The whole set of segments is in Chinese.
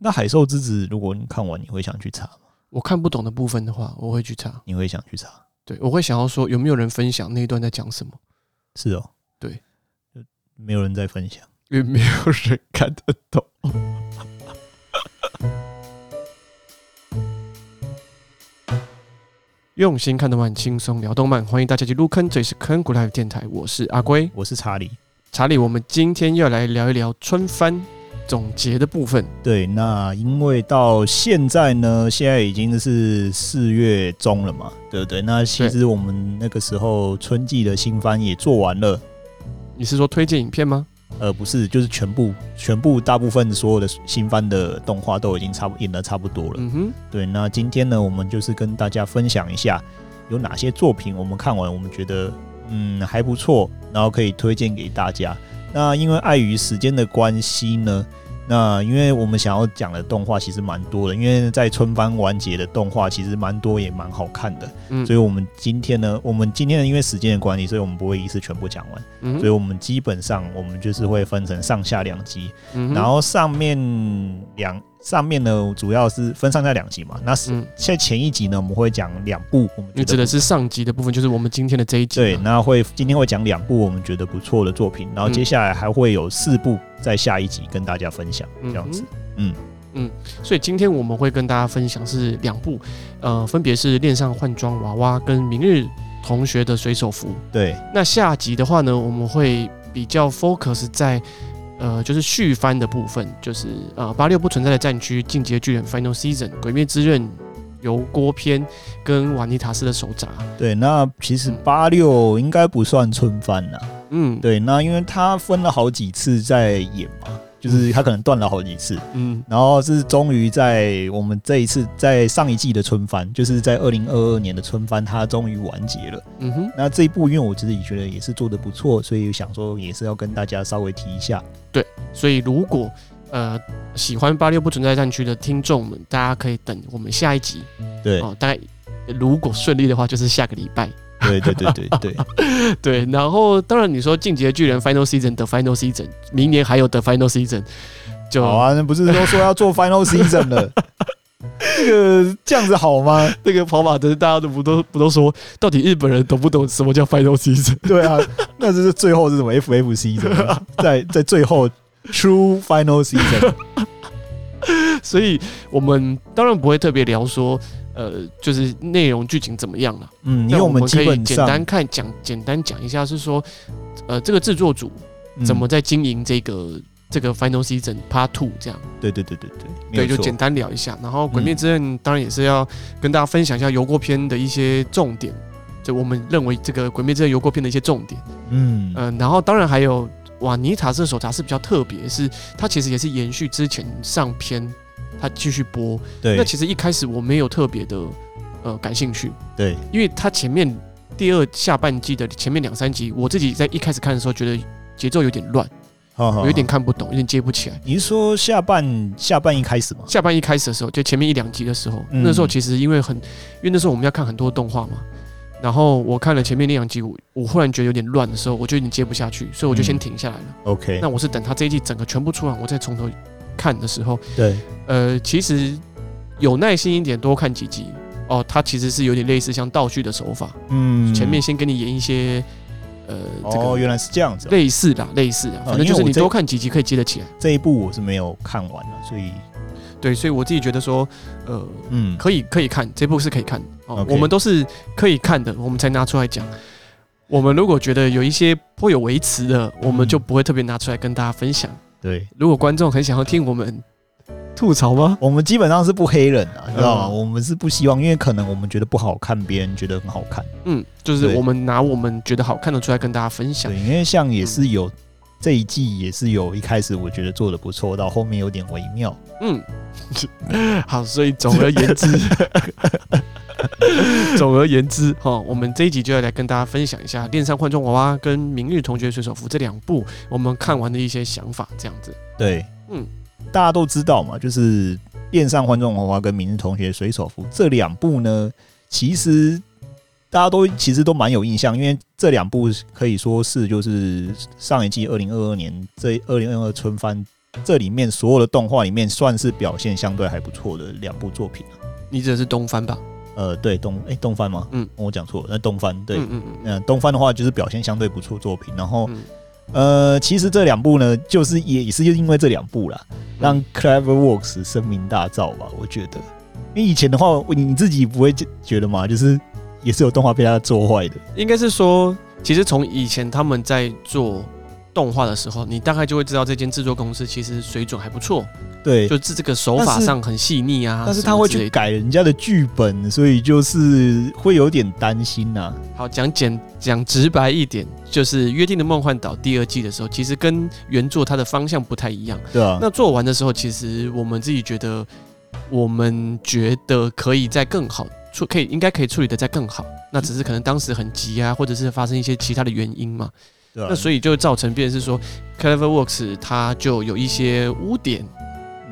那《海兽之子》如果你看完，你会想去查吗？我看不懂的部分的话，我会去查。你会想去查？对，我会想要说，有没有人分享那一段在讲什么？是哦，对，没有人在分享，因为没有人看得懂。用心看动漫，轻松聊动漫，欢迎大家去入坑，这里是坑谷 Live 电台，我是阿龟，我是查理。查理，我们今天要来聊一聊春番总结的部分。对，那因为到现在呢，现在已经是四月中了嘛，对不对？那其实我们那个时候春季的新番也做完了。你是说推荐影片吗？呃，不是，就是全部、全部、大部分所有的新番的动画都已经差不演的差不多了。嗯哼，对。那今天呢，我们就是跟大家分享一下有哪些作品我们看完，我们觉得。嗯，还不错，然后可以推荐给大家。那因为碍于时间的关系呢，那因为我们想要讲的动画其实蛮多的，因为在春番完结的动画其实蛮多也蛮好看的。嗯，所以我们今天呢，我们今天呢，因为时间的关系，所以我们不会一次全部讲完。嗯，所以我们基本上我们就是会分成上下两集，嗯，然后上面两。上面呢，主要是分上下两集嘛。那是现在前一集呢，我们会讲两部。我们你指的是上集的部分，就是我们今天的这一集。对，那会今天会讲两部我们觉得不错的作品，然后接下来还会有四部在下一集跟大家分享这样子。嗯嗯，所以今天我们会跟大家分享是两部，呃，分别是《恋上换装娃娃》跟《明日同学的水手服》。对，那下集的话呢，我们会比较 focus 在。呃，就是续番的部分，就是呃八六不存在的战区、进击的巨人 Final Season、鬼灭之刃油锅篇跟瓦尼塔斯的手札。对，那其实八六应该不算春番呐。嗯，对，那因为他分了好几次在演嘛。就是他可能断了好几次，嗯，然后是终于在我们这一次在上一季的春番，就是在二零二二年的春番，它终于完结了。嗯哼，那这一部因为我自己觉得也是做的不错，所以想说也是要跟大家稍微提一下。对，所以如果呃喜欢八六不存在战区的听众们，大家可以等我们下一集。对，哦，大概如果顺利的话，就是下个礼拜。对对对对对 对，然后当然你说进击的巨人 Final Season 的 Final Season，明年还有的 Final Season，就好啊，那不是都说要做 Final Season 了？这个这样子好吗？那个跑马灯大家都不都不都说，到底日本人懂不懂什么叫 Final Season？对啊，那这是最后是什么 FF Season？在在最后 True Final Season，所以我们当然不会特别聊说。呃，就是内容剧情怎么样了？嗯，因为我们可以简单看讲，简单讲一下，是说，呃，这个制作组怎么在经营这个、嗯、这个 Final Season Part Two 这样？对对对对对，对，就简单聊一下。然后《鬼灭之刃》当然也是要跟大家分享一下油锅篇的一些重点，就我们认为这个《鬼灭之刃》油锅篇的一些重点。嗯嗯、呃，然后当然还有瓦尼塔斯手札是比较特别，是它其实也是延续之前上篇。它继续播，对，那其实一开始我没有特别的呃感兴趣，对，因为它前面第二下半季的前面两三集，我自己在一开始看的时候觉得节奏有点乱，有点看不懂，有点接不起来。你是说下半下半一开始吗？下半一开始的时候，就前面一两集的时候，嗯、那时候其实因为很，因为那时候我们要看很多动画嘛，然后我看了前面那两集，我我忽然觉得有点乱的时候，我就有点接不下去，所以我就先停下来了。嗯、OK，那我是等他这一季整个全部出完，我再从头。看的时候，对，呃，其实有耐心一点，多看几集哦。它其实是有点类似像道具的手法，嗯，前面先给你演一些，呃，这个、哦，原来是这样子，类似的，类似的，反正就是你多看几集可以接得起来。这一部我是没有看完的，所以，对，所以我自己觉得说，呃，嗯，可以可以看这部是可以看哦。Okay 我们都是可以看的，我们才拿出来讲。我们如果觉得有一些颇有维持的，我们就不会特别拿出来跟大家分享。对，如果观众很想要听我们吐槽吗？我们基本上是不黑人啊，知道吗？我们是不希望，因为可能我们觉得不好看，别人觉得很好看。嗯，就是我们拿我们觉得好看的出来跟大家分享。对，因为像也是有这一季也是有一开始我觉得做的不错，到后面有点微妙。嗯，好，所以总而言之。总而言之，哈，我们这一集就要来跟大家分享一下《恋上换装娃娃》跟《明日同学水手服》这两部我们看完的一些想法，这样子。对，嗯，大家都知道嘛，就是《恋上换装娃娃》跟《明日同学水手服》这两部呢，其实大家都其实都蛮有印象，因为这两部可以说是就是上一季二零二二年这二零二二春番这里面所有的动画里面，算是表现相对还不错的两部作品。你指的是东番吧？呃，对，东哎、欸，东番吗？嗯，我讲错了，那东番对，嗯嗯嗯，东番的话就是表现相对不错作品。然后，嗯、呃，其实这两部呢，就是也也是因为这两部啦，让 CleverWorks 声名大噪吧。我觉得，因为以前的话，你自己不会觉得吗？就是也是有动画被他做坏的。应该是说，其实从以前他们在做。动画的时候，你大概就会知道这间制作公司其实水准还不错，对，就是这个手法上很细腻啊。但是他会去改人家的剧本，所以就是会有点担心呐、啊。好，讲简讲直白一点，就是《约定的梦幻岛》第二季的时候，其实跟原作它的方向不太一样。对啊。那做完的时候，其实我们自己觉得，我们觉得可以再更好处，可以应该可以处理的再更好。那只是可能当时很急啊，或者是发生一些其他的原因嘛。对啊、那所以就造成，变是说，CleverWorks 它就有一些污点，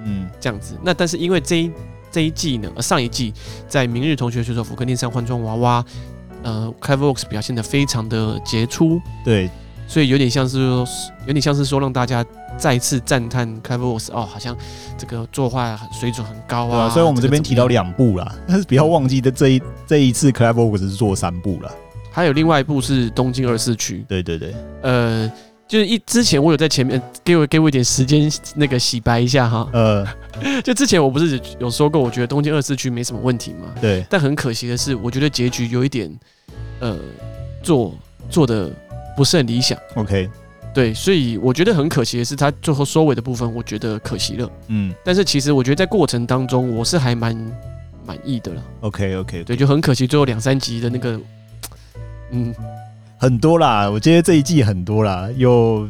嗯，这样子。那但是因为这一这一季呢，上一季在《明日同学学手福克《恋上换装娃娃》，呃，CleverWorks 表现的非常的杰出，对，所以有点像是说，有点像是说让大家再次赞叹 CleverWorks 哦，好像这个作画水准很高啊。啊所以我们这边提到两部啦，但是不要忘记的这一这一次 CleverWorks 是做三部了。还有另外一部是东京二四区，对对对，呃，就是一之前我有在前面给我给我一点时间那个洗白一下哈，呃，就之前我不是有说过，我觉得东京二四区没什么问题嘛，对，但很可惜的是，我觉得结局有一点，呃，做做的不是很理想，OK，对，所以我觉得很可惜的是，他最后收尾的部分，我觉得可惜了，嗯，但是其实我觉得在过程当中，我是还蛮满意的了，OK OK，对，就很可惜最后两三集的那个。嗯，很多啦，我觉得这一季很多啦，有，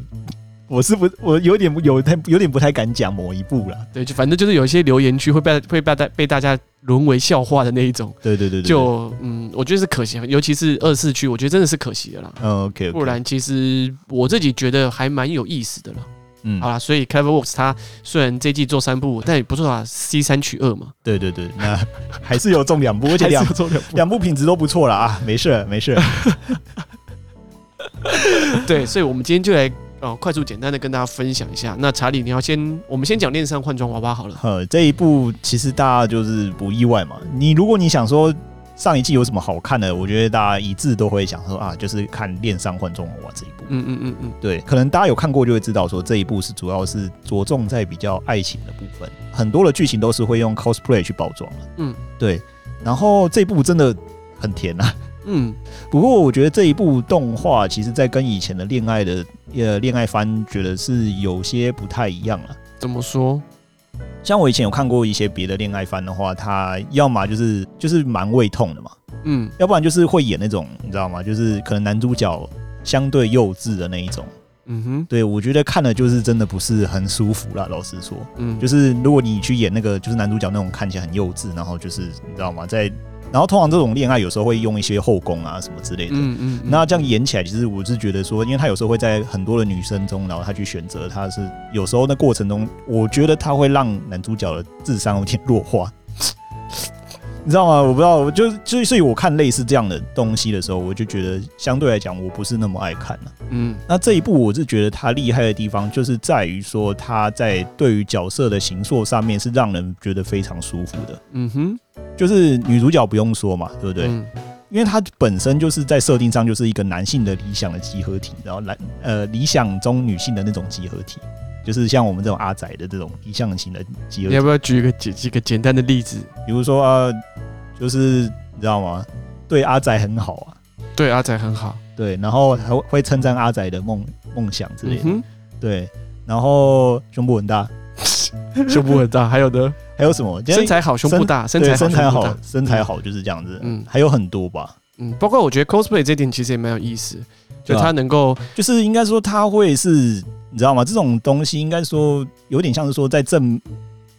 我是不，我有点有太有点不太敢讲某一部了。对，就反正就是有一些留言区会被会被大被大家沦为笑话的那一种。对对对，对，就嗯，我觉得是可惜，尤其是二四区，我觉得真的是可惜的啦。嗯，OK，不然其实我自己觉得还蛮有意思的了。嗯，好啦，所以 CleverWorks 它虽然这季做三部，但也不错啊，C 三取二嘛。对对对，那还是有中两部，而且两 两部品质都不错了啊，没事没事。对，所以我们今天就来哦，快速简单的跟大家分享一下。那查理，你要先，我们先讲恋上换装娃娃好了。呃，这一部其实大家就是不意外嘛。你如果你想说。上一季有什么好看的？我觉得大家一致都会想说啊，就是看《恋上换装娃娃》这一部。嗯嗯嗯嗯，对，可能大家有看过就会知道，说这一部是主要是着重在比较爱情的部分，很多的剧情都是会用 cosplay 去包装了。嗯，对。然后这一部真的很甜啊。嗯，不过我觉得这一部动画其实在跟以前的恋爱的呃恋爱番，觉得是有些不太一样了。怎么说？像我以前有看过一些别的恋爱番的话，他要么就是就是蛮胃痛的嘛，嗯，要不然就是会演那种你知道吗？就是可能男主角相对幼稚的那一种，嗯哼，对，我觉得看了就是真的不是很舒服啦。老实说，嗯，就是如果你去演那个就是男主角那种看起来很幼稚，然后就是你知道吗？在然后通常这种恋爱有时候会用一些后宫啊什么之类的，嗯嗯，那这样演起来，其实我是觉得说，因为他有时候会在很多的女生中，然后他去选择，他是有时候那过程中，我觉得他会让男主角的智商有点弱化。你知道吗？我不知道，我就就所以我看类似这样的东西的时候，我就觉得相对来讲，我不是那么爱看了。嗯，那这一部我是觉得它厉害的地方，就是在于说他在对于角色的形塑上面是让人觉得非常舒服的。嗯哼，就是女主角不用说嘛，对不对？嗯，因为她本身就是在设定上就是一个男性的理想的集合体，然后男呃理想中女性的那种集合体，就是像我们这种阿仔的这种理想型的集合体。你要不要举一个几几个简单的例子？比如说啊。就是你知道吗？对阿仔很好啊，对阿仔很好，对，然后还会称赞阿仔的梦梦想之类的，嗯、对，然后胸部很大，胸部很大，还有的还有什么？身材好，胸部大，身材身材好，身材好就是这样子，嗯，还有很多吧，嗯，包括我觉得 cosplay 这点其实也蛮有意思，就他能够、啊，就是应该说他会是，你知道吗？这种东西应该说有点像是说在正。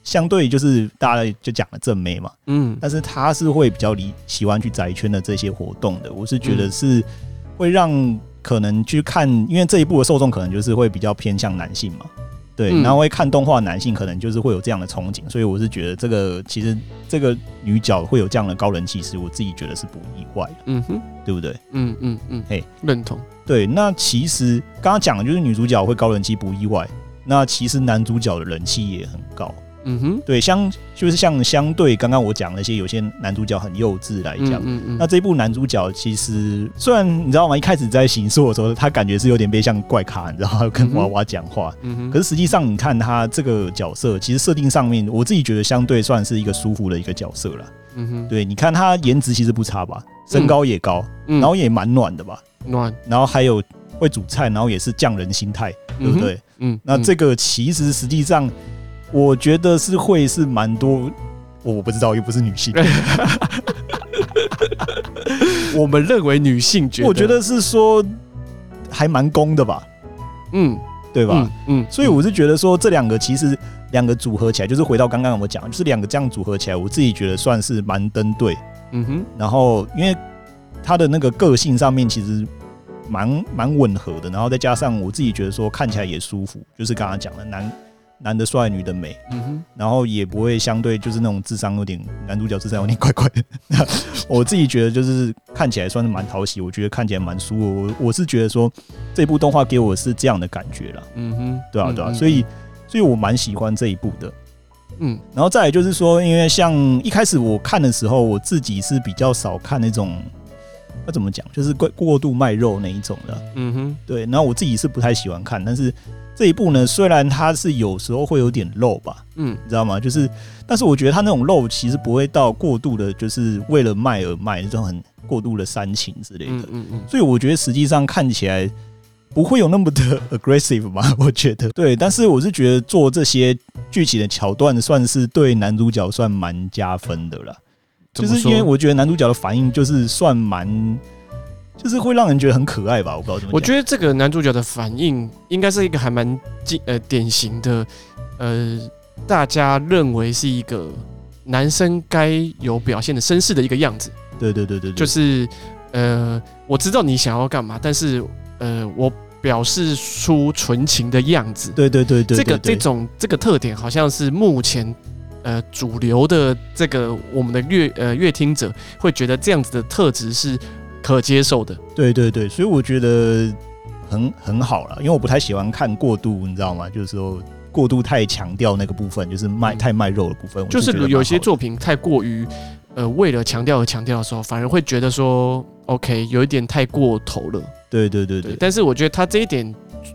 相对就是大家就讲了正妹嘛，嗯，但是他是会比较离喜欢去宅圈的这些活动的，我是觉得是会让可能去看，因为这一部的受众可能就是会比较偏向男性嘛，对，然后会看动画男性可能就是会有这样的憧憬，所以我是觉得这个其实这个女角会有这样的高人气，是我自己觉得是不意外的，嗯哼，对不对？嗯嗯嗯，嘿，认同。对，那其实刚刚讲的就是女主角会高人气不意外。那其实男主角的人气也很高。嗯哼，对，相就是像相对刚刚我讲那些有些男主角很幼稚来讲，嗯嗯嗯，那这部男主角其实虽然你知道吗？一开始在行塑的时候，他感觉是有点被像怪咖，你知道吗？跟娃娃讲话，嗯哼，可是实际上你看他这个角色，其实设定上面，我自己觉得相对算是一个舒服的一个角色了。嗯哼，对，你看他颜值其实不差吧，身高也高，嗯、然后也蛮暖的吧，暖，然后还有会煮菜，然后也是匠人心态，对不对？嗯，嗯，那这个其实实际上。我觉得是会是蛮多，我不知道，又不是女性。我们认为女性觉得，我觉得是说还蛮公的吧，嗯，对吧？嗯，嗯，所以我是觉得说这两个其实两个组合起来，就是回到刚刚我讲，就是两个这样组合起来，我自己觉得算是蛮登对。嗯哼，然后因为他的那个个性上面其实蛮蛮吻合的，然后再加上我自己觉得说看起来也舒服，就是刚刚讲的男。男的帅，女的美，嗯哼，然后也不会相对就是那种智商有点，男主角智商有点怪怪的。我自己觉得就是看起来算是蛮讨喜，我觉得看起来蛮舒服。我我是觉得说这部动画给我是这样的感觉了，嗯哼，对啊对啊，所以所以我蛮喜欢这一部的，嗯，然后再来就是说，因为像一开始我看的时候，我自己是比较少看那种，那怎么讲，就是过过度卖肉那一种的，嗯哼，对，然后我自己是不太喜欢看，但是。这一部呢，虽然它是有时候会有点肉吧，嗯，你知道吗？就是，但是我觉得它那种肉其实不会到过度的，就是为了卖而卖这种很过度的煽情之类的，嗯嗯嗯。所以我觉得实际上看起来不会有那么的 aggressive 吧，我觉得。对，但是我是觉得做这些剧情的桥段，算是对男主角算蛮加分的了，就是因为我觉得男主角的反应就是算蛮。就是会让人觉得很可爱吧，我不知道怎么讲。我觉得这个男主角的反应应该是一个还蛮呃典型的，呃，大家认为是一个男生该有表现的绅士的一个样子。对对对对，对，就是呃，我知道你想要干嘛，但是呃，我表示出纯情的样子。对对对对，这个这种这个特点好像是目前呃主流的这个我们的乐呃乐听者会觉得这样子的特质是。可接受的，对对对，所以我觉得很很好了，因为我不太喜欢看过度，你知道吗？就是说过度太强调那个部分，就是卖太卖肉的部分，就是有些作品太过于呃为了强调而强调的时候，反而会觉得说 OK 有一点太过头了。对对对对，对，但是我觉得他这一点。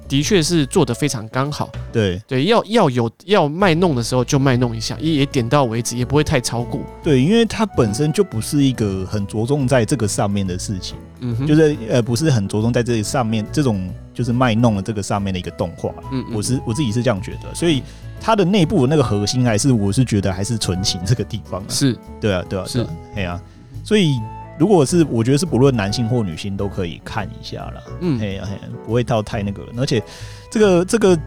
的确是做的非常刚好，对。对，要要有要卖弄的时候就卖弄一下，也也点到为止，也不会太超过。对，因为它本身就不是一个很着重在这个上面的事情，嗯哼，就是呃不是很着重在这个上面这种就是卖弄的这个上面的一个动画，嗯，嗯，我是我自己是这样觉得，所以它的内部的那个核心还是我是觉得还是纯情这个地方，是。对啊对啊是，哎呀，所以。如果是我觉得是不论男性或女性都可以看一下了，嗯，嘿嘿，不会到太那个了，而且这个这个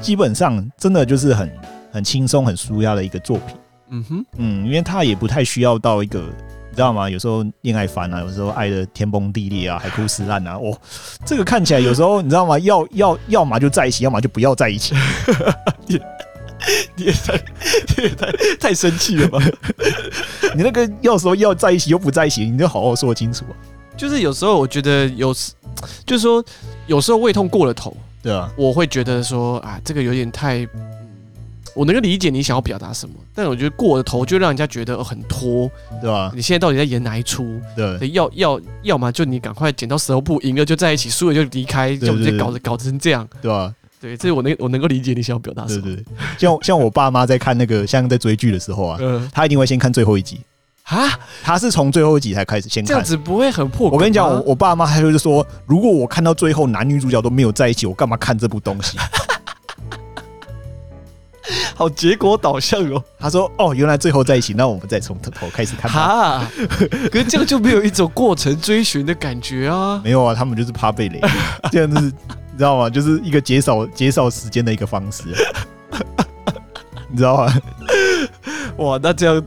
基本上真的就是很很轻松很舒压的一个作品，嗯哼，嗯，因为他也不太需要到一个你知道吗？有时候恋爱烦啊，有时候爱的天崩地裂啊，海枯石烂啊，哦，这个看起来有时候你知道吗？要要要么就在一起，要么就不要在一起。你也太，你也太太生气了吧？你那个要说要在一起又不在一起，你就好好说清楚啊！就是有时候我觉得有时，就是说有时候胃痛过了头，对啊，我会觉得说啊，这个有点太，我能够理解你想要表达什么，但我觉得过了头就让人家觉得很拖，对吧？你现在到底在演哪一出？对，要要要么就你赶快剪刀石头布，赢了就在一起，输了就离开，就直接搞得搞成这样，对吧？对，这我能我能够理解你想要表达什么。对对，像像我爸妈在看那个像在追剧的时候啊，他一定会先看最后一集啊，他是从最后一集才开始先看，这样子不会很破。我跟你讲，我我爸妈还会说，如果我看到最后男女主角都没有在一起，我干嘛看这部东西？好结果导向哦。他说：“哦，原来最后在一起，那我们再从头开始看。”哈，可是这样就没有一种过程追寻的感觉啊。没有啊，他们就是怕被雷，这样子。你知道吗？就是一个减少减少时间的一个方式，你知道吗？哇，那这样，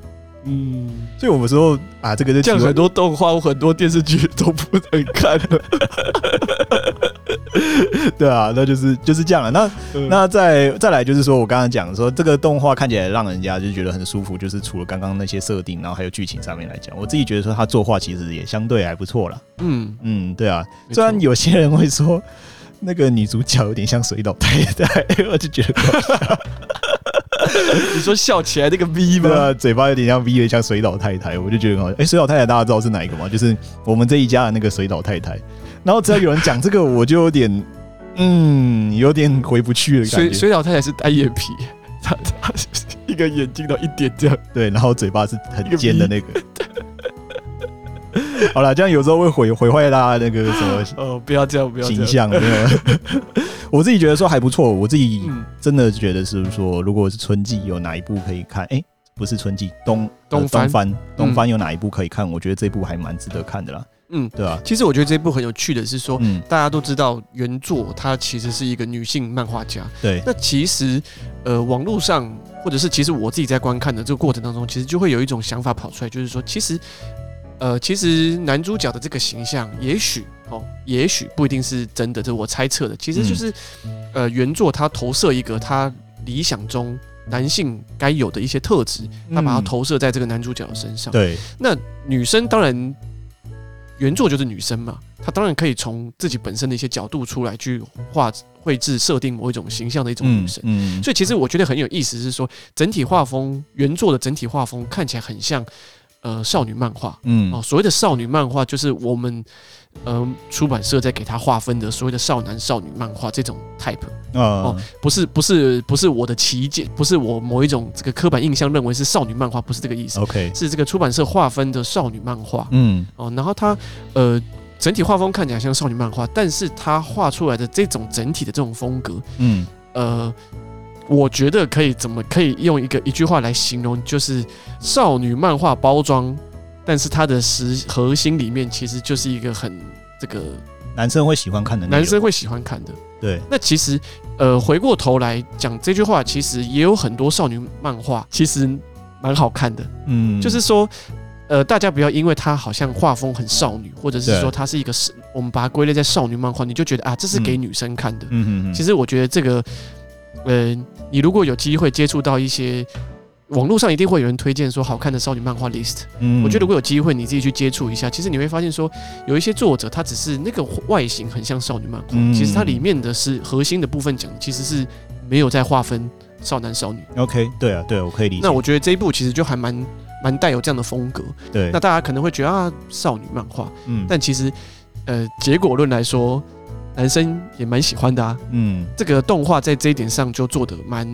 嗯，所以我们说啊，这个就这样很多动画、很多电视剧都不能看了。对啊，那就是就是这样了。那那再再来就是说我刚刚讲说，这个动画看起来让人家就觉得很舒服，就是除了刚刚那些设定，然后还有剧情上面来讲，我自己觉得说他作画其实也相对还不错了。嗯嗯，对啊，虽然有些人会说。那个女主角有点像水岛太太，我就觉得搞笑。你说笑起来那个 V 吗？啊？嘴巴有点像 V 的，像水岛太太，我就觉得很好笑。哎，水岛太太大家知道是哪一个吗？就是我们这一家的那个水岛太太。然后只要有人讲这个，我就有点，嗯，有点回不去了。水水岛太太是单眼皮，她她一个眼睛都一点这样，对，然后嘴巴是很尖的那个。好了，这样有时候会毁毁坏大家那个什么呃，不要这样，不要形象。我自己觉得说还不错，我自己真的觉得是说，如果是春季有哪一部可以看？哎，不是春季，冬冬番冬番有哪一部可以看？我觉得这部还蛮值得看的啦。嗯，对啊。其实我觉得这部很有趣的是说，大家都知道原作它其实是一个女性漫画家。对。那其实呃，网络上或者是其实我自己在观看的这个过程当中，其实就会有一种想法跑出来，就是说，其实。呃，其实男主角的这个形象，也许哦，也许不一定是真的，这是我猜测的。其实就是，呃，原作他投射一个他理想中男性该有的一些特质，他把它投射在这个男主角的身上。对，那女生当然，原作就是女生嘛，她当然可以从自己本身的一些角度出来去画绘制设定某一种形象的一种女生。嗯，所以其实我觉得很有意思，是说整体画风，原作的整体画风看起来很像。呃，少女漫画，嗯，哦，所谓的少女漫画就是我们，呃，出版社在给他划分的所谓的少男少女漫画这种 type，哦，不是不是不是我的旗舰，不是我某一种这个刻板印象认为是少女漫画，不是这个意思，OK，是这个出版社划分的少女漫画，嗯，哦，然后它，呃，整体画风看起来像少女漫画，但是他画出来的这种整体的这种风格，嗯，呃。我觉得可以怎么可以用一个一句话来形容，就是少女漫画包装，但是它的实核心里面其实就是一个很这个男生会喜欢看的，男生会喜欢看的。对，那其实呃回过头来讲这句话，其实也有很多少女漫画其实蛮好看的。嗯，就是说呃大家不要因为它好像画风很少女，或者是说它是一个是我们把它归类在少女漫画，你就觉得啊这是给女生看的。嗯嗯嗯。其实我觉得这个。呃，你如果有机会接触到一些网络上一定会有人推荐说好看的少女漫画 list，嗯，我觉得如果有机会你自己去接触一下，其实你会发现说有一些作者他只是那个外形很像少女漫画，嗯，其实它里面的是核心的部分讲其实是没有在划分少男少女。OK，对啊，对啊，我可以理解。那我觉得这一部其实就还蛮蛮带有这样的风格。对，那大家可能会觉得啊少女漫画，嗯，但其实呃结果论来说。男生也蛮喜欢的啊，嗯，这个动画在这一点上就做得蛮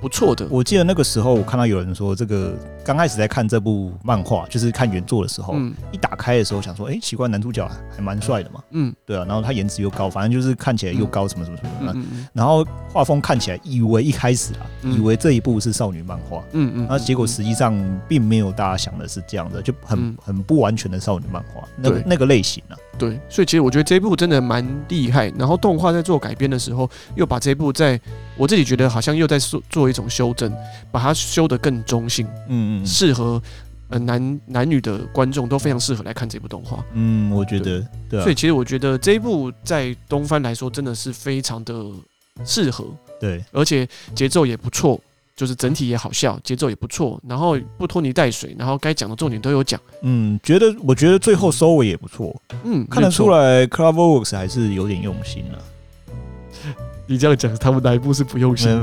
不错的。我记得那个时候，我看到有人说，这个刚开始在看这部漫画，就是看原作的时候，嗯，一打开的时候想说，哎，奇怪，男主角还蛮帅的嘛，嗯，对啊，然后他颜值又高，反正就是看起来又高，什么什么什么嗯，然后画风看起来，以为一开始啊，以为这一部是少女漫画，嗯嗯，那结果实际上并没有大家想的是这样的，就很很不完全的少女漫画，那个那个类型啊。对，所以其实我觉得这一部真的蛮厉害。然后动画在做改编的时候，又把这一部在我自己觉得好像又在做做一种修正，把它修得更中性，嗯嗯，适合呃男男女的观众都非常适合来看这部动画。嗯，我觉得对，对啊，所以其实我觉得这一部在东番来说真的是非常的适合，对，而且节奏也不错。就是整体也好笑，节奏也不错，然后不拖泥带水，然后该讲的重点都有讲。嗯，觉得我觉得最后收尾也不错。嗯，看得出来 CloverWorks 还是有点用心了。你这样讲，他们哪一部是不用心的？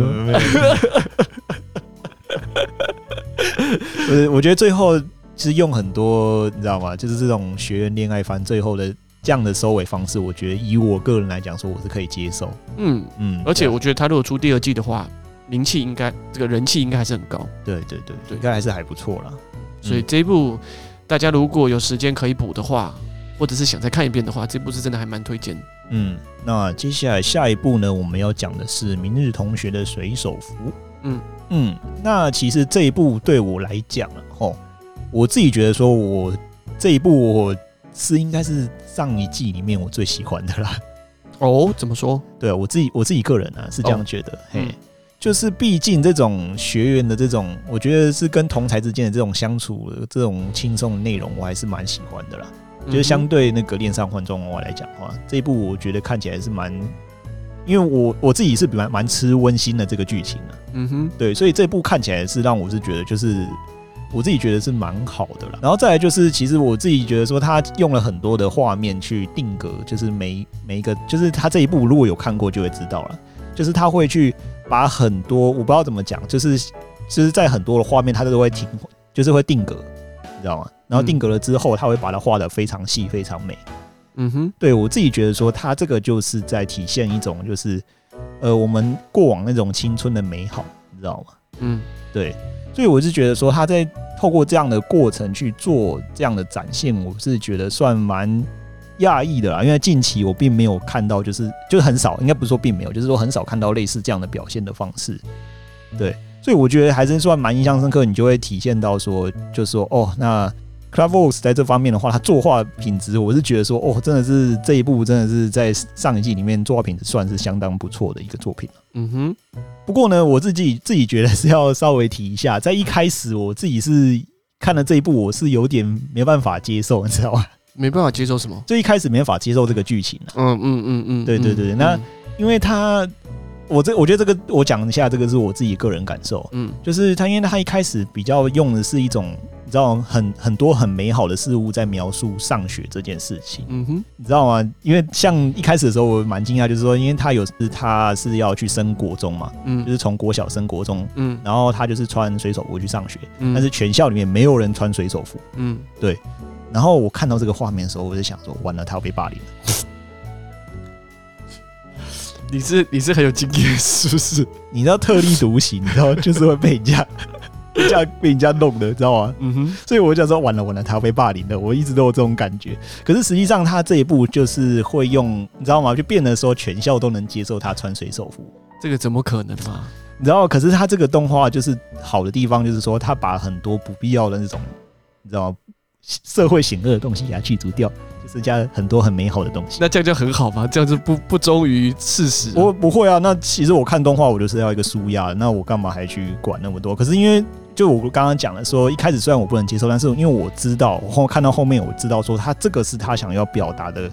我，我觉得最后是用很多，你知道吗？就是这种学院恋爱番最后的这样的收尾方式，我觉得以我个人来讲说，我是可以接受。嗯嗯，而且我觉得他如果出第二季的话。名气应该，这个人气应该还是很高。对对对对，应该还是还不错啦。所以这一部大家如果有时间可以补的话，或者是想再看一遍的话，这部是真的还蛮推荐。嗯，那接下来下一步呢，我们要讲的是《明日同学的水手服》。嗯嗯，那其实这一部对我来讲啊，吼，我自己觉得说，我这一部我是应该是上一季里面我最喜欢的啦。哦，怎么说？对啊，我自己我自己个人啊是这样觉得。哦、嘿。嗯就是毕竟这种学员的这种，我觉得是跟同才之间的这种相处的这种轻松的内容，我还是蛮喜欢的啦。就是相对那个恋上换装娃娃来讲的话，这一部我觉得看起来是蛮，因为我我自己是比蛮蛮吃温馨的这个剧情的。嗯哼，对，所以这部看起来是让我是觉得就是我自己觉得是蛮好的啦。然后再来就是，其实我自己觉得说，他用了很多的画面去定格，就是每每一个，就是他这一部如果有看过就会知道了，就是他会去把很多我不知道怎么讲，就是就是在很多的画面他都会停，就是会定格，你知道吗？然后定格了之后，他会把它画的非常细，非常美。嗯哼，对我自己觉得说，他这个就是在体现一种，就是呃，我们过往那种青春的美好，你知道吗？嗯，对，所以我是觉得说，他在透过这样的过程去做这样的展现，我是觉得算蛮讶异的啦。因为近期我并没有看到，就是就是很少，应该不是说并没有，就是说很少看到类似这样的表现的方式。对，所以我觉得还是算蛮印象深刻，你就会体现到说，就是说哦，那。CloudWorks 在这方面的话，他作画品质，我是觉得说，哦，真的是这一部真的是在上一季里面作画品质算是相当不错的一个作品。嗯哼。不过呢，我自己自己觉得是要稍微提一下，在一开始我自己是看了这一部，我是有点没办法接受，你知道吗？没办法接受什么？就一开始没办法接受这个剧情。啊嗯嗯嗯嗯。对对对，那因为他，我这我觉得这个我讲一下，这个是我自己个人感受。嗯，就是他，因为他一开始比较用的是一种。你知道很很多很美好的事物在描述上学这件事情，嗯哼，你知道吗？因为像一开始的时候我蛮惊讶，就是说，因为他有是他是要去升国中嘛，嗯，就是从国小升国中，嗯，然后他就是穿水手服去上学，嗯，但是全校里面没有人穿水手服，嗯，对。然后我看到这个画面的时候，我就想说，完了，他要被霸凌了。你是你是很有经验是不是？你知道特立独行，你知道就是会被人家。被人家被人家弄的，知道吗？嗯哼，所以我就想说，完了完了，他要被霸凌了。我一直都有这种感觉。可是实际上，他这一步就是会用，你知道吗？就变得说，全校都能接受他穿水手服。这个怎么可能嘛？你知道？可是他这个动画就是好的地方，就是说他把很多不必要的那种，你知道吗？社会险恶的东西给它去除掉，就是加很多很美好的东西。那这样就很好吗？这样子不不忠于事实啊？我不会啊。那其实我看动画，我就是要一个舒压。那我干嘛还去管那么多？可是因为就我刚刚讲的说，一开始虽然我不能接受，但是因为我知道，我后看到后面我知道说，他这个是他想要表达的，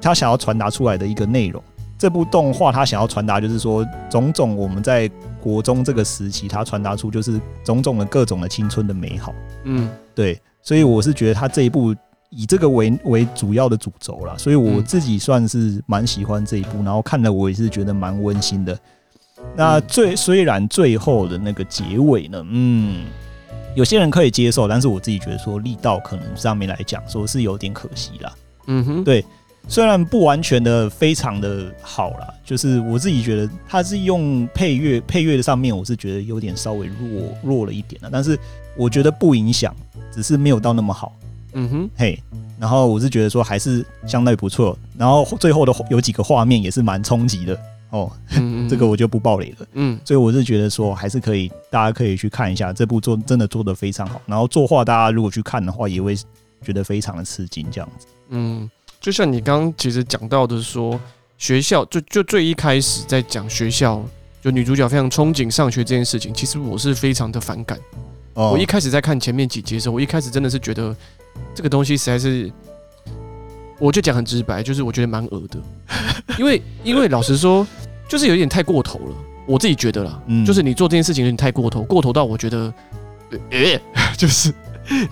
他想要传达出来的一个内容。这部动画他想要传达就是说，种种我们在国中这个时期，他传达出就是种种的各种的青春的美好。嗯，对。所以我是觉得他这一部以这个为为主要的主轴啦，所以我自己算是蛮喜欢这一部，然后看了我也是觉得蛮温馨的。那最虽然最后的那个结尾呢，嗯，有些人可以接受，但是我自己觉得说力道可能上面来讲说是有点可惜啦。嗯哼，对，虽然不完全的非常的好啦，就是我自己觉得它是用配乐配乐的上面，我是觉得有点稍微弱弱了一点了，但是我觉得不影响。只是没有到那么好，嗯哼，嘿，然后我是觉得说还是相对不错，然后最后的有几个画面也是蛮冲击的哦，嗯嗯 这个我就不爆雷了，嗯，所以我是觉得说还是可以，大家可以去看一下这部做真的做的非常好，然后作画大家如果去看的话，也会觉得非常的吃惊这样子，嗯，就像你刚刚其实讲到的说，学校就就最一开始在讲学校，就女主角非常憧憬上学这件事情，其实我是非常的反感。我一开始在看前面几集的时候，我一开始真的是觉得这个东西实在是，我就讲很直白，就是我觉得蛮恶的，因为因为老实说，就是有点太过头了，我自己觉得啦，就是你做这件事情有点太过头，过头到我觉得，诶，就是。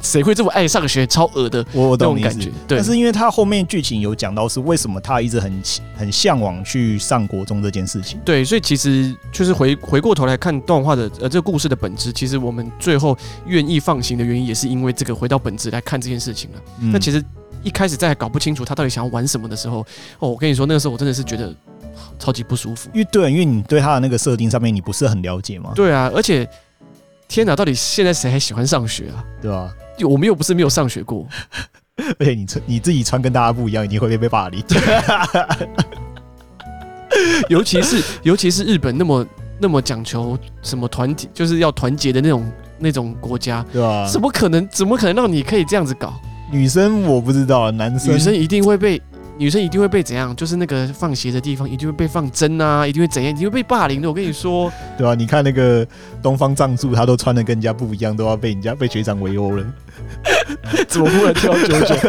谁会这么爱上学？超恶的，我懂感觉。对，但是因为他后面剧情有讲到是为什么他一直很很向往去上国中这件事情。对，所以其实就是回回过头来看动画的呃这个故事的本质，其实我们最后愿意放行的原因也是因为这个回到本质来看这件事情了。那、嗯、其实一开始在搞不清楚他到底想要玩什么的时候，哦，我跟你说那个时候我真的是觉得超级不舒服。因为对，因为你对他的那个设定上面你不是很了解嘛。对啊，而且。天哪，到底现在谁还喜欢上学啊？对吧？我们又不是没有上学过，而 且你穿你自己穿跟大家不一样，一定会被被霸凌。尤其是尤其是日本那么那么讲求什么团体，就是要团结的那种那种国家，对吧？怎么可能？怎么可能让你可以这样子搞？女生我不知道，男生女生一定会被。女生一定会被怎样？就是那个放鞋的地方一定会被放针啊，一定会怎样？一定会被霸凌的。我跟你说，对啊，你看那个东方藏柱，他都穿的跟人家不一样，都要被人家被学长围殴了。怎么忽然跳九九？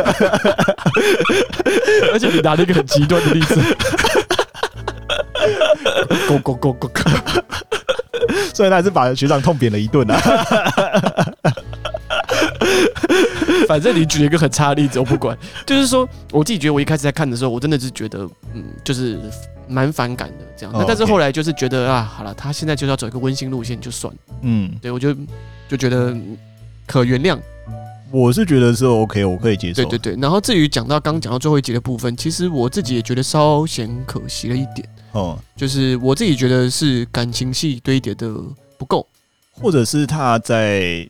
而且你拿了一个很极端的例子。go go go go go！所以他还是把学长痛扁了一顿啊。反正你举了一个很差的例子，我不管。就是说，我自己觉得，我一开始在看的时候，我真的是觉得，嗯，就是蛮反感的这样。那但是后来就是觉得啊，好了，他现在就是要走一个温馨路线，就算。嗯，对我就就觉得可原谅。我是觉得是 OK，我可以接受。对对对。然后至于讲到刚讲到最后一集的部分，其实我自己也觉得稍显可惜了一点。哦，就是我自己觉得是感情戏堆叠的不够，或者是他在。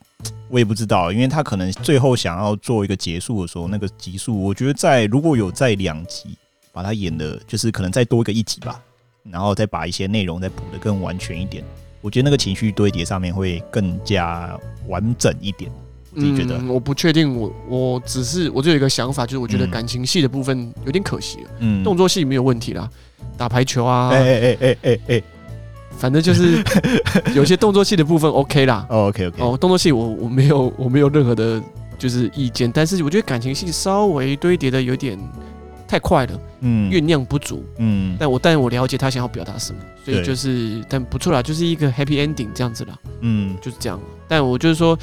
我也不知道，因为他可能最后想要做一个结束的时候，那个集数，我觉得在如果有在两集把它演的，就是可能再多一个一集吧，然后再把一些内容再补的更完全一点，我觉得那个情绪堆叠上面会更加完整一点。我自己觉得，嗯、我不确定，我我只是我就有一个想法，就是我觉得感情戏的部分有点可惜了，嗯，动作戏没有问题啦，打排球啊，哎哎哎哎哎哎。反正就是 有些动作戏的部分 OK 啦，OK OK 哦，动作戏我我没有我没有任何的就是意见，但是我觉得感情戏稍微堆叠的有点太快了，嗯，酝酿不足，嗯，但我但我了解他想要表达什么，所以就是但不错啦，就是一个 happy ending 这样子啦，嗯，就是这样。但我就是说，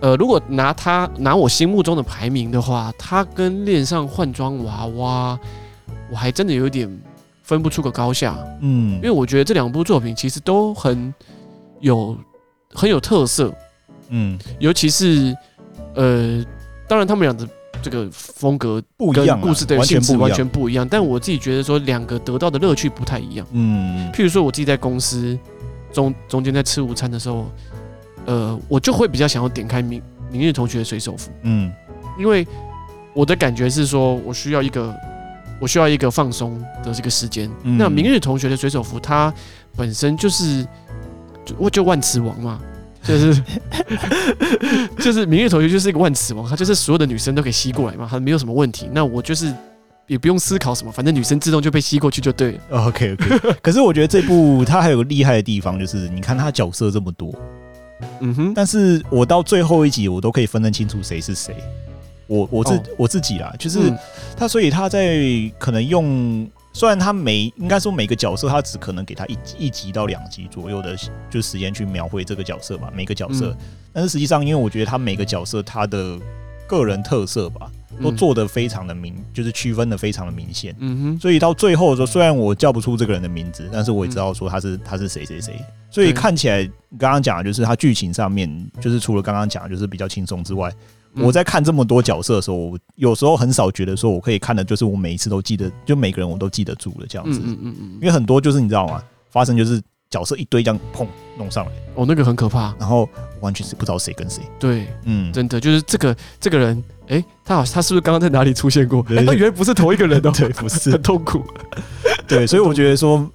呃，如果拿他拿我心目中的排名的话，他跟恋上换装娃娃，我还真的有点。分不出个高下，嗯，因为我觉得这两部作品其实都很有很有特色，嗯，尤其是呃，当然他们俩的这个风格不一样，故事的性质完全不一样。但我自己觉得说，两个得到的乐趣不太一样，嗯，譬如说我自己在公司中中间在吃午餐的时候，呃，我就会比较想要点开明明日同学的水手服，嗯，因为我的感觉是说我需要一个。我需要一个放松的这个时间。嗯、那明日同学的水手服，它本身就是就就万磁王嘛，就是 就是明日同学就是一个万磁王，他就是所有的女生都可以吸过来嘛，他没有什么问题。那我就是也不用思考什么，反正女生自动就被吸过去就对了。OK OK。可是我觉得这部它还有个厉害的地方，就是你看它角色这么多，嗯哼，但是我到最后一集我都可以分得清楚谁是谁。我我自、哦、我自己啦，就是他，所以他在可能用，虽然他每应该说每个角色，他只可能给他一一集到两集左右的，就时间去描绘这个角色吧，每个角色。嗯、但是实际上，因为我觉得他每个角色他的个人特色吧，都做得非常的明，就是区分的非常的明显。嗯哼。所以到最后的时候，虽然我叫不出这个人的名字，但是我也知道说他是他是谁谁谁。所以看起来刚刚讲的就是他剧情上面，就是除了刚刚讲的就是比较轻松之外。我在看这么多角色的时候，我有时候很少觉得说我可以看的，就是我每一次都记得，就每个人我都记得住了这样子。嗯嗯嗯。因为很多就是你知道吗？发生就是角色一堆这样砰弄上来，哦，那个很可怕，然后完全是不知道谁跟谁。对，嗯，真的就是这个这个人，哎，他好，他是不是刚刚在哪里出现过？哎，他原来不是同一个人哦。对，不是，很痛苦。对，所以我觉得说，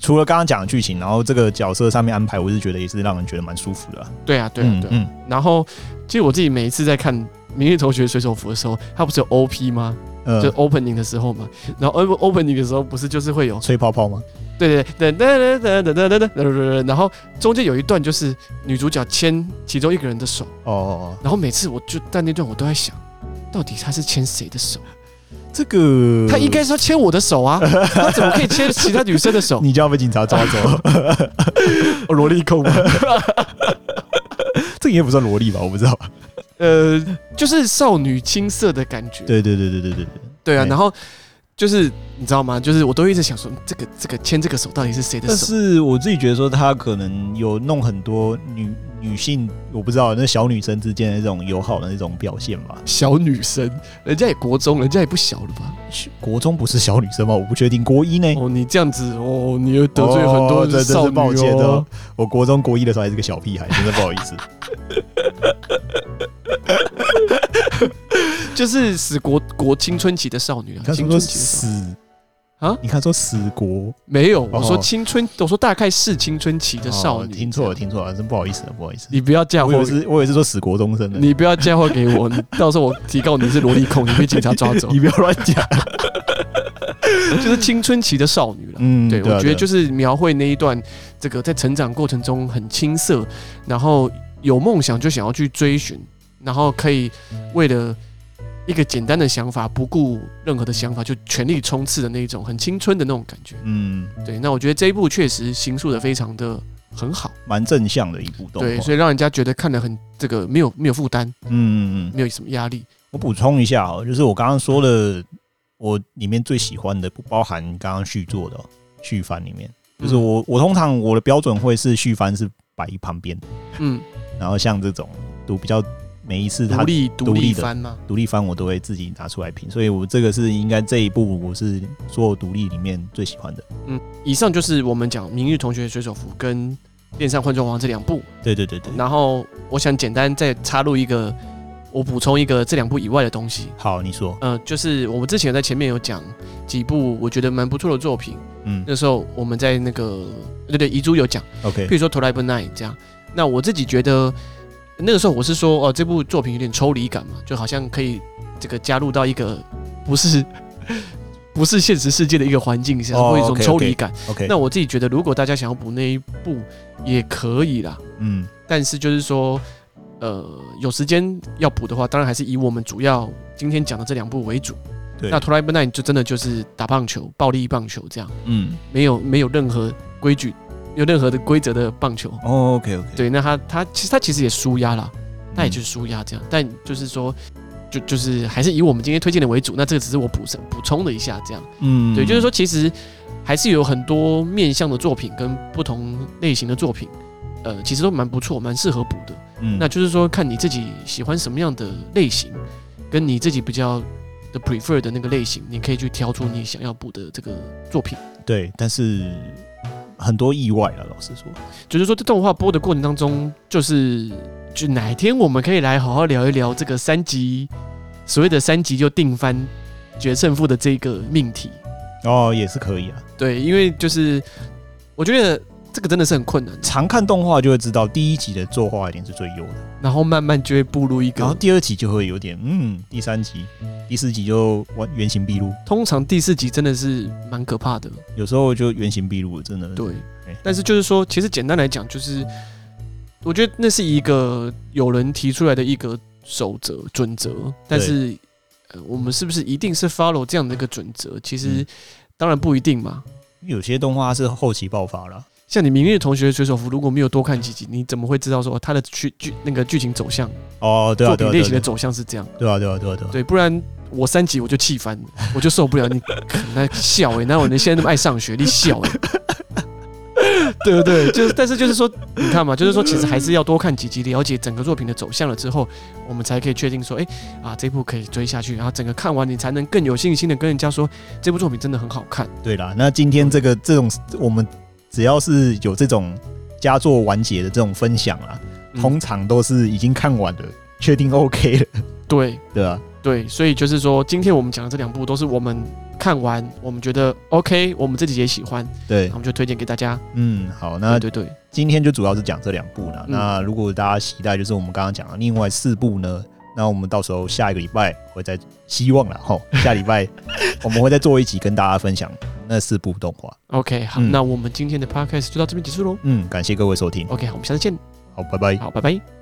除了刚刚讲的剧情，然后这个角色上面安排，我是觉得也是让人觉得蛮舒服的。对啊，对啊，对。嗯。然后。其实我自己每一次在看《明日同学水手服》的时候，它不是有 OP 吗？嗯，就 opening 的时候嘛。然后 opening 的时候，不是就是会有吹泡泡吗？对对对，噔噔噔噔噔噔噔，然后中间有一段就是女主角牵其中一个人的手。哦哦哦。然后每次我就在那段我都在想，到底她是牵谁的手？这个他应该是要牵我的手啊，他怎么可以牵其他女生的手？你就要被警察抓走？萝莉控吗？这个也不算萝莉吧，我不知道。呃，就是少女青涩的感觉。对对对对对对对啊，然后就是你知道吗？就是我都一直想说，这个这个牵这个手到底是谁的手？但是我自己觉得说，他可能有弄很多女。女性我不知道，那小女生之间的这种友好的那种表现吧。小女生，人家也国中，人家也不小了吧？国中不是小女生吗？我不确定。国一呢？哦，你这样子哦，你又得罪很多人，少女哦。抱歉的，我国中国一的时候还是个小屁孩，真的不好意思。就是死国国青春期的少女啊，青春期的死。啊！你看说死国没有？我说青春，我说大概是青春期的少女。听错了，听错了，真不好意思，不好意思。你不要嫁祸，我以为是，我以为是说死国中生的。你不要嫁祸给我，到时候我提告你是萝莉控，你被警察抓走。你不要乱讲，就是青春期的少女了。嗯，对，我觉得就是描绘那一段，这个在成长过程中很青涩，然后有梦想就想要去追寻，然后可以为了。一个简单的想法，不顾任何的想法就全力冲刺的那种，很青春的那种感觉。嗯，对。那我觉得这一部确实形塑的非常的很好，蛮正向的一部动画。对，所以让人家觉得看得很这个没有没有负担，嗯嗯嗯，没有什么压力。我补充一下哦，就是我刚刚说的，我里面最喜欢的不包含刚刚续作的续番里面，就是我我通常我的标准会是续番是摆一旁边，嗯，然后像这种都比较。每一次他独立独立番吗？独立翻我都会自己拿出来评，所以我这个是应该这一部我是所有独立里面最喜欢的。嗯，以上就是我们讲《明日同学水手服》跟《恋上换装王》这两部。对对对对。然后我想简单再插入一个，我补充一个这两部以外的东西。好，你说。呃，就是我们之前在前面有讲几部我觉得蛮不错的作品。嗯。那时候我们在那个对对遗珠有讲。OK。比如说《Tribe Night》这样。那我自己觉得。那个时候我是说，哦，这部作品有点抽离感嘛，就好像可以这个加入到一个不是 不是现实世界的一个环境下，会有一种抽离感。OK，那我自己觉得，如果大家想要补那一部也可以啦。嗯，但是就是说，呃，有时间要补的话，当然还是以我们主要今天讲的这两部为主。对，那《Tribe Night》就真的就是打棒球，暴力棒球这样。嗯，没有没有任何规矩。有任何的规则的棒球。哦，OK OK，对，那他他其实他其实也输压了，那也就是输压这样，但就是说，就就是还是以我们今天推荐的为主，那这个只是我补充补充了一下这样，嗯，对，就是说其实还是有很多面向的作品跟不同类型的作品，呃，其实都蛮不错，蛮适合补的，嗯，那就是说看你自己喜欢什么样的类型，跟你自己比较的 prefer 的那个类型，你可以去挑出你想要补的这个作品，对，但是。很多意外了，老实说，就是说，在动画播的过程当中，就是就哪天我们可以来好好聊一聊这个三级，所谓的三级就定番决胜负的这个命题哦，也是可以啊。对，因为就是我觉得。这个真的是很困难。常看动画就会知道，第一集的作画一定是最优的，然后慢慢就会步入一个，然后第二集就会有点嗯，第三集、第四集就完原形毕露。通常第四集真的是蛮可怕的，有时候就原形毕露，真的。对，但是就是说，其实简单来讲，就是我觉得那是一个有人提出来的一个守则准则，但是呃，我们是不是一定是 follow 这样的一个准则？其实当然不一定嘛。有些动画是后期爆发了。像你《明日同学水手服》，如果没有多看几集，你怎么会知道说它的剧剧那个剧情走向？哦，对啊，作品，类型的走向是这样。对啊，对啊，对啊，对啊。对，不然我三集我就气翻，我就受不了你那笑哎，哪有人现在那么爱上学？你笑哎，对不对？就是，但是就是说，你看嘛，就是说，其实还是要多看几集，了解整个作品的走向了之后，我们才可以确定说，哎啊，这部可以追下去，然后整个看完，你才能更有信心的跟人家说，这部作品真的很好看。对啦，那今天这个这种我们。只要是有这种佳作完结的这种分享啊，嗯、通常都是已经看完了，确定 OK 了。对对啊，对，所以就是说，今天我们讲的这两部都是我们看完，我们觉得 OK，我们自己也喜欢，对，我们就推荐给大家。嗯，好，那对对，今天就主要是讲这两部了。嗯、那如果大家期待，就是我们刚刚讲的另外四部呢，那我们到时候下一个礼拜会再希望了哈，下礼拜 我们会再做一集跟大家分享。那四部动画，OK，好，嗯、那我们今天的 Podcast 就到这边结束喽。嗯，感谢各位收听。OK，好，我们下次见。好，拜拜。好，拜拜。